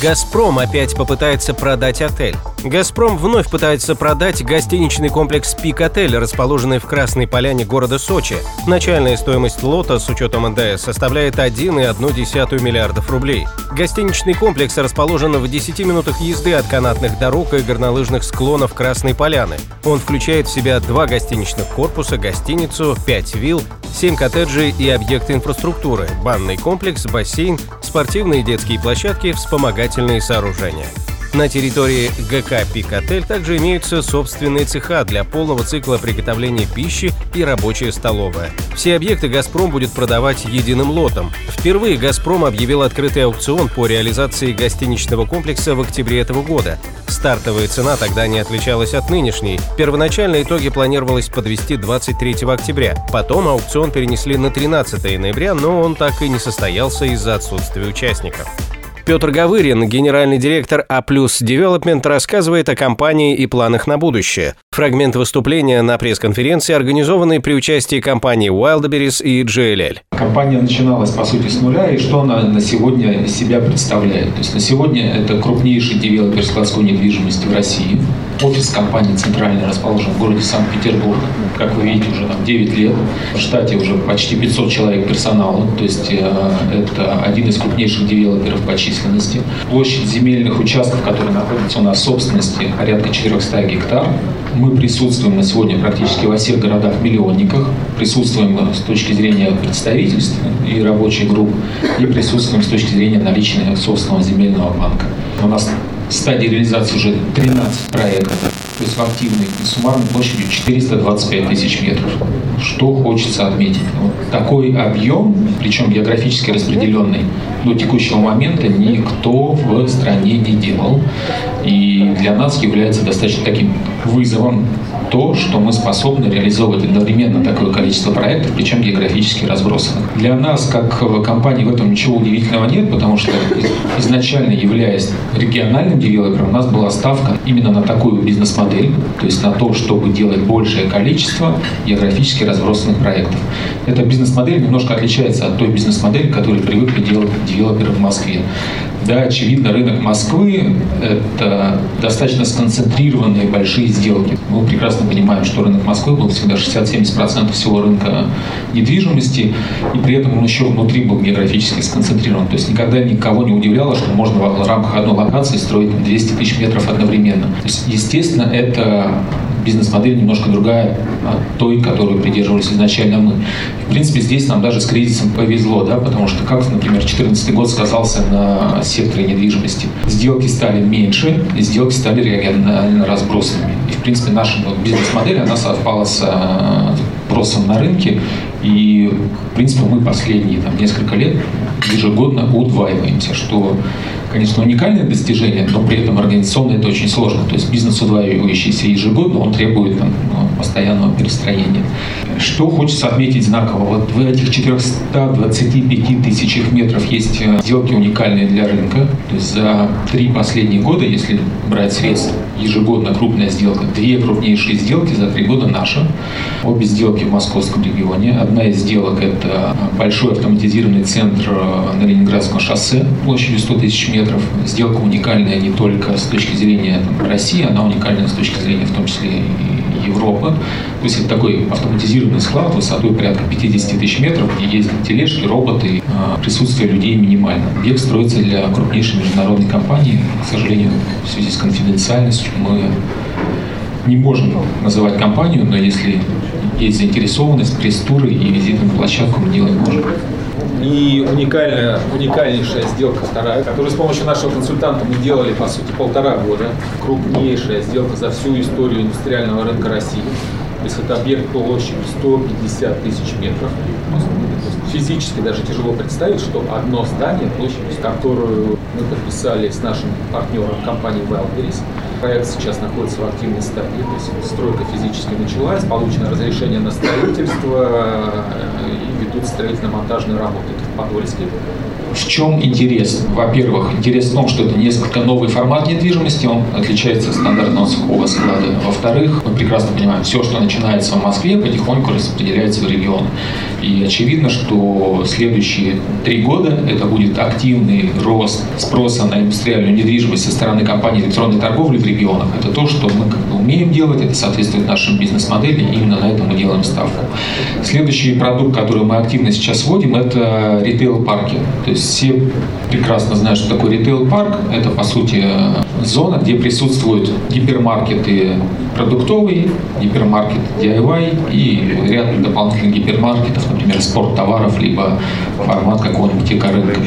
«Газпром» опять попытается продать отель. «Газпром» вновь пытается продать гостиничный комплекс «Пик-отель», расположенный в Красной Поляне города Сочи. Начальная стоимость лота с учетом НДС составляет 1,1 миллиардов рублей. Гостиничный комплекс расположен в 10 минутах езды от канатных дорог и горнолыжных склонов Красной Поляны. Он включает в себя два гостиничных корпуса, гостиницу, 5 вилл, 7 коттеджей и объекты инфраструктуры, банный комплекс, бассейн, спортивные детские площадки, вспомогательные сооружения. На территории ГК «Пик-отель» также имеются собственные цеха для полного цикла приготовления пищи и рабочая столовая. Все объекты «Газпром» будет продавать единым лотом. Впервые «Газпром» объявил открытый аукцион по реализации гостиничного комплекса в октябре этого года. Стартовая цена тогда не отличалась от нынешней. Первоначально итоги планировалось подвести 23 октября. Потом аукцион перенесли на 13 ноября, но он так и не состоялся из-за отсутствия участников. Петр Гавырин, генеральный директор А Development, рассказывает о компании и планах на будущее. Фрагмент выступления на пресс-конференции, организованной при участии компаний Wildberries и JLL. Компания начиналась, по сути, с нуля, и что она на сегодня себя представляет? То есть на сегодня это крупнейший девелопер складской недвижимости в России. Офис компании центральный расположен в городе Санкт-Петербург. Как вы видите, уже там 9 лет. В штате уже почти 500 человек персонала. То есть э, это один из крупнейших девелоперов по численности. Площадь земельных участков, которые находятся у нас в собственности, порядка 400 гектар. Мы присутствуем на сегодня практически во всех городах-миллионниках. Присутствуем с точки зрения представительств и рабочих групп. И присутствуем с точки зрения наличия собственного земельного банка. У нас в стадии реализации уже 13 проектов, то есть в активной и суммарной площадью 425 тысяч метров. Что хочется отметить? Вот такой объем, причем географически распределенный, до текущего момента никто в стране не делал. И для нас является достаточно таким вызовом то, что мы способны реализовывать одновременно такое количество проектов, причем географически разбросанных. Для нас, как компании, в этом ничего удивительного нет, потому что изначально, являясь региональным девелопером, у нас была ставка именно на такую бизнес-модель, то есть на то, чтобы делать большее количество географически разбросанных проектов. Эта бизнес-модель немножко отличается от той бизнес-модели, которую привыкли делать девелоперы в Москве. Да, очевидно, рынок Москвы – это достаточно сконцентрированные большие сделки. Мы прекрасно понимаем, что рынок Москвы был всегда 60-70% всего рынка недвижимости, и при этом он еще внутри был географически сконцентрирован. То есть никогда никого не удивляло, что можно в рамках одной локации строить 200 тысяч метров одновременно. То есть, естественно, это бизнес-модель немножко другая от той, которую придерживались изначально мы. В принципе, здесь нам даже с кризисом повезло, да, потому что, как, например, 2014 год сказался на секторе недвижимости. Сделки стали меньше, и сделки стали регионально разбросанными. И, в принципе, наша бизнес-модель, она совпала с спросом на рынке, и, в принципе, мы последние там, несколько лет ежегодно удваиваемся, что конечно, уникальное достижение, но при этом организационно это очень сложно. То есть бизнес, удваивающийся ежегодно, он требует там, ну, постоянного перестроения. Что хочется отметить знаково? Вот в этих 425 тысячах метров есть э, сделки уникальные для рынка. То есть за три последние года, если брать средства, ежегодно крупная сделка, две крупнейшие сделки за три года наши. Обе сделки в московском регионе. Одна из сделок – это большой автоматизированный центр на Ленинградском шоссе площадью 100 тысяч метров метров. Сделка уникальная не только с точки зрения там, России, она уникальна с точки зрения в том числе и Европы. То есть это такой автоматизированный склад высотой порядка 50 тысяч метров, где ездят тележки, роботы, а присутствие людей минимально. Объект строится для крупнейшей международной компании. К сожалению, в связи с конфиденциальностью мы не можем называть компанию, но если есть заинтересованность, пресс-туры и визиты на площадку мы делать можем. И уникальная, уникальнейшая сделка вторая, которую с помощью нашего консультанта мы делали, по сути, полтора года. Крупнейшая сделка за всю историю индустриального рынка России. То есть это объект площадью 150 тысяч метров. Физически даже тяжело представить, что одно здание, площадью, которую мы подписали с нашим партнером компанией Wildberries, проект сейчас находится в активной стадии, то есть стройка физически началась, получено разрешение на строительство, и идут строительно-монтажные работы. В Подольске, в чем интерес? Во-первых, интерес в том, что это несколько новый формат недвижимости, он отличается от стандартного сухого склада. Во-вторых, мы прекрасно понимаем, все, что начинается в Москве, потихоньку распределяется в регион. И очевидно, что следующие три года это будет активный рост спроса на индустриальную недвижимость со стороны компаний электронной торговли в регионах. Это то, что мы как бы умеем делать, это соответствует нашим бизнес-модели, и именно на этом мы делаем ставку. Следующий продукт, который мы активно сейчас вводим, это ритейл-парки. То есть все прекрасно знают, что такое ритейл-парк. Это, по сути, зона, где присутствуют гипермаркеты продуктовые, гипермаркет DIY и ряд дополнительных гипермаркетов, например, спорттоваров, либо формат какого-нибудь эко-рынка.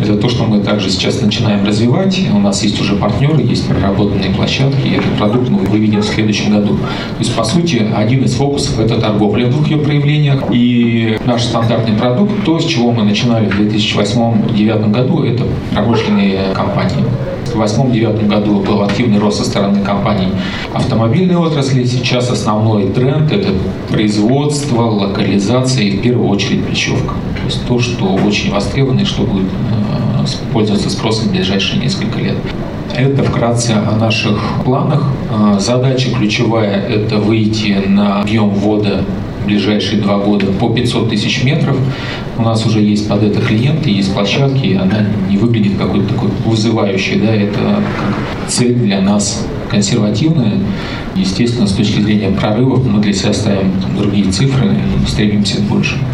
Это то, что мы также сейчас начинаем развивать. У нас есть уже партнеры, есть проработанные площадки, и этот продукт мы выведем в следующем году. То есть, по сути, один из фокусов – это торговля в двух ее проявлениях. И наш стандартный продукт, то, с чего мы начинали в 2008-2009 году, это промышленные компании. В 2008-2009 году был активный рост со стороны компаний автомобильной отрасли. Сейчас основной тренд – это производство, локализация и в первую очередь бечевка. То есть то, что очень востребовано и что будет э, пользоваться спросом в ближайшие несколько лет. Это вкратце о наших планах. Э, задача ключевая – это выйти на объем ввода ближайшие два года по 500 тысяч метров. У нас уже есть под это клиенты, есть площадки, и она не выглядит какой-то такой вызывающей. Да? Это цель для нас консервативная. Естественно, с точки зрения прорывов мы для себя ставим другие цифры и стремимся к большему.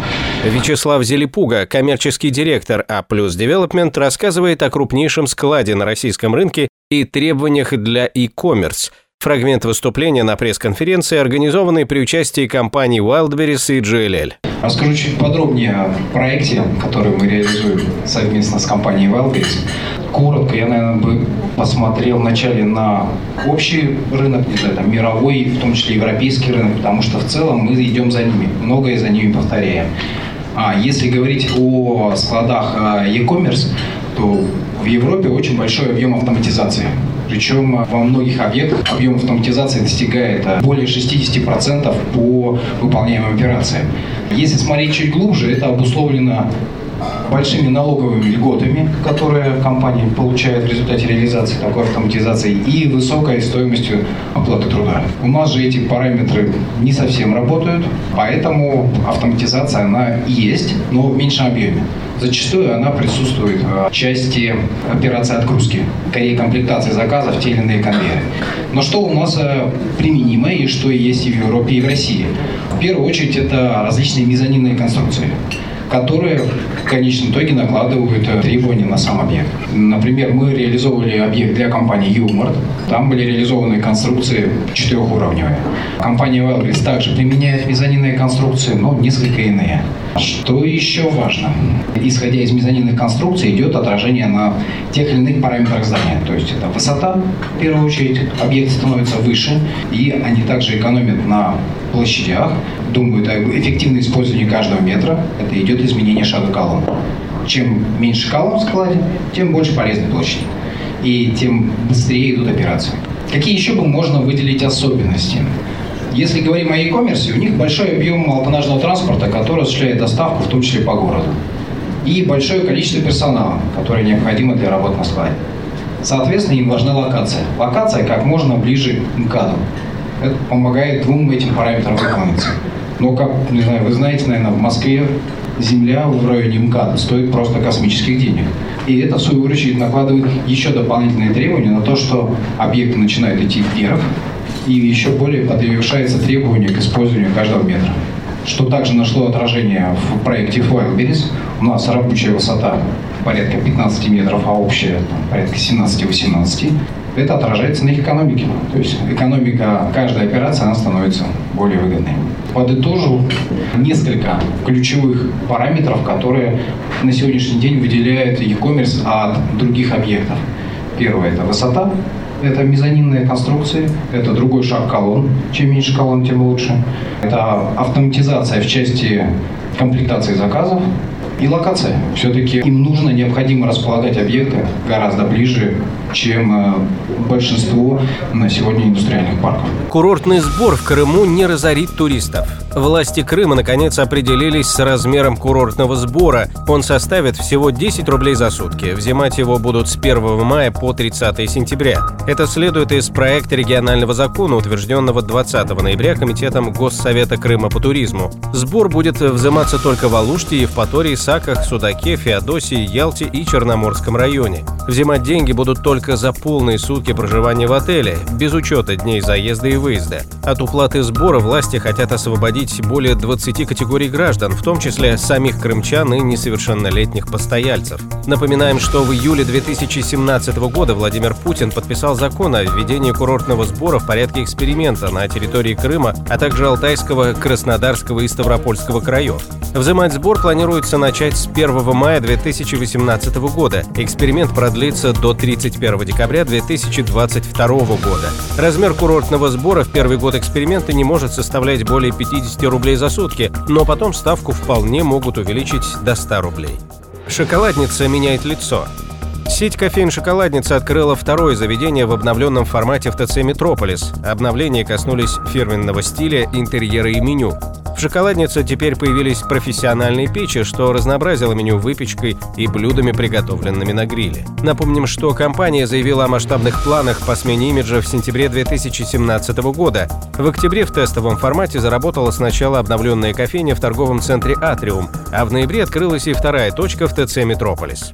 Вячеслав Зелепуга, коммерческий директор А Development, рассказывает о крупнейшем складе на российском рынке и требованиях для e-commerce. Фрагмент выступления на пресс-конференции, организованной при участии компаний Wildberries и GLL. Расскажу чуть подробнее о проекте, который мы реализуем совместно с компанией Wildberries. Коротко я, наверное, бы посмотрел вначале на общий рынок, не знаю, там, мировой, в том числе европейский рынок, потому что в целом мы идем за ними, многое за ними повторяем. А если говорить о складах а, e-commerce, то в Европе очень большой объем автоматизации. Причем во многих объектах объем автоматизации достигает а, более 60% по выполняемым операциям. Если смотреть чуть глубже, это обусловлено большими налоговыми льготами, которые компания получает в результате реализации такой автоматизации, и высокой стоимостью оплаты труда. У нас же эти параметры не совсем работают, поэтому автоматизация она есть, но в меньшем объеме. Зачастую она присутствует в части операции отгрузки, комплектации заказов те или иные конвейеры. Но что у нас э, применимо и что есть и в Европе, и в России? В первую очередь это различные мезонинные конструкции которые в конечном итоге накладывают э, требования на сам объект. Например, мы реализовывали объект для компании Юмор. Там были реализованы конструкции четырехуровневые. Компания Wildberries также применяет мезонинные конструкции, но несколько иные. Что еще важно? Исходя из мезонинных конструкций идет отражение на тех или иных параметрах здания. То есть это высота, в первую очередь, объект становится выше, и они также экономят на площадях, думают о эффективном использовании каждого метра. Это идет изменение шага колонн. Чем меньше колонн в складе, тем больше полезной площади. И тем быстрее идут операции. Какие еще бы можно выделить особенности? Если говорим о e-commerce, у них большой объем малотоннажного транспорта, который осуществляет доставку, в том числе по городу. И большое количество персонала, которое необходимо для работы на складе. Соответственно, им важна локация. Локация как можно ближе к МКАДу. Это помогает двум этим параметрам выполниться. Но, как, не знаю, вы знаете, наверное, в Москве земля в районе МКАДа стоит просто космических денег. И это, в свою очередь, накладывает еще дополнительные требования на то, что объекты начинают идти вверх, и еще более подвешается требование к использованию каждого метра. Что также нашло отражение в проекте Wildberries. У нас рабочая высота порядка 15 метров, а общая там, порядка 17-18 это отражается на их экономике. То есть экономика каждой операции, она становится более выгодной. Подытожу несколько ключевых параметров, которые на сегодняшний день выделяют e-commerce от других объектов. Первое – это высота, это мезонинные конструкции, это другой шаг колонн. Чем меньше колонн, тем лучше. Это автоматизация в части комплектации заказов, и локация. Все-таки им нужно, необходимо располагать объекты гораздо ближе, чем э, большинство на сегодня индустриальных парков. Курортный сбор в Крыму не разорит туристов. Власти Крыма наконец определились с размером курортного сбора. Он составит всего 10 рублей за сутки. Взимать его будут с 1 мая по 30 сентября. Это следует из проекта регионального закона, утвержденного 20 ноября Комитетом Госсовета Крыма по туризму. Сбор будет взиматься только в Алуште, Евпатории, Саках, Судаке, Феодосии, Ялте и Черноморском районе. Взимать деньги будут только за полные сутки проживания в отеле, без учета дней заезда и выезда. От уплаты сбора власти хотят освободить более 20 категорий граждан, в том числе самих крымчан и несовершеннолетних постояльцев. Напоминаем, что в июле 2017 года Владимир Путин подписал закон о введении курортного сбора в порядке эксперимента на территории Крыма, а также Алтайского, Краснодарского и Ставропольского краев. Взимать сбор планируется начать с 1 мая 2018 года. Эксперимент продлится до 31 декабря 2022 года. Размер курортного сбора в первый год эксперимента не может составлять более 50 рублей за сутки, но потом ставку вполне могут увеличить до 100 рублей. Шоколадница меняет лицо. Сеть кофеин-шоколадница открыла второе заведение в обновленном формате в ТЦ «Метрополис». Обновления коснулись фирменного стиля, интерьера и меню. В шоколаднице теперь появились профессиональные печи, что разнообразило меню выпечкой и блюдами, приготовленными на гриле. Напомним, что компания заявила о масштабных планах по смене имиджа в сентябре 2017 года. В октябре в тестовом формате заработала сначала обновленная кофейня в торговом центре «Атриум», а в ноябре открылась и вторая точка в ТЦ «Метрополис».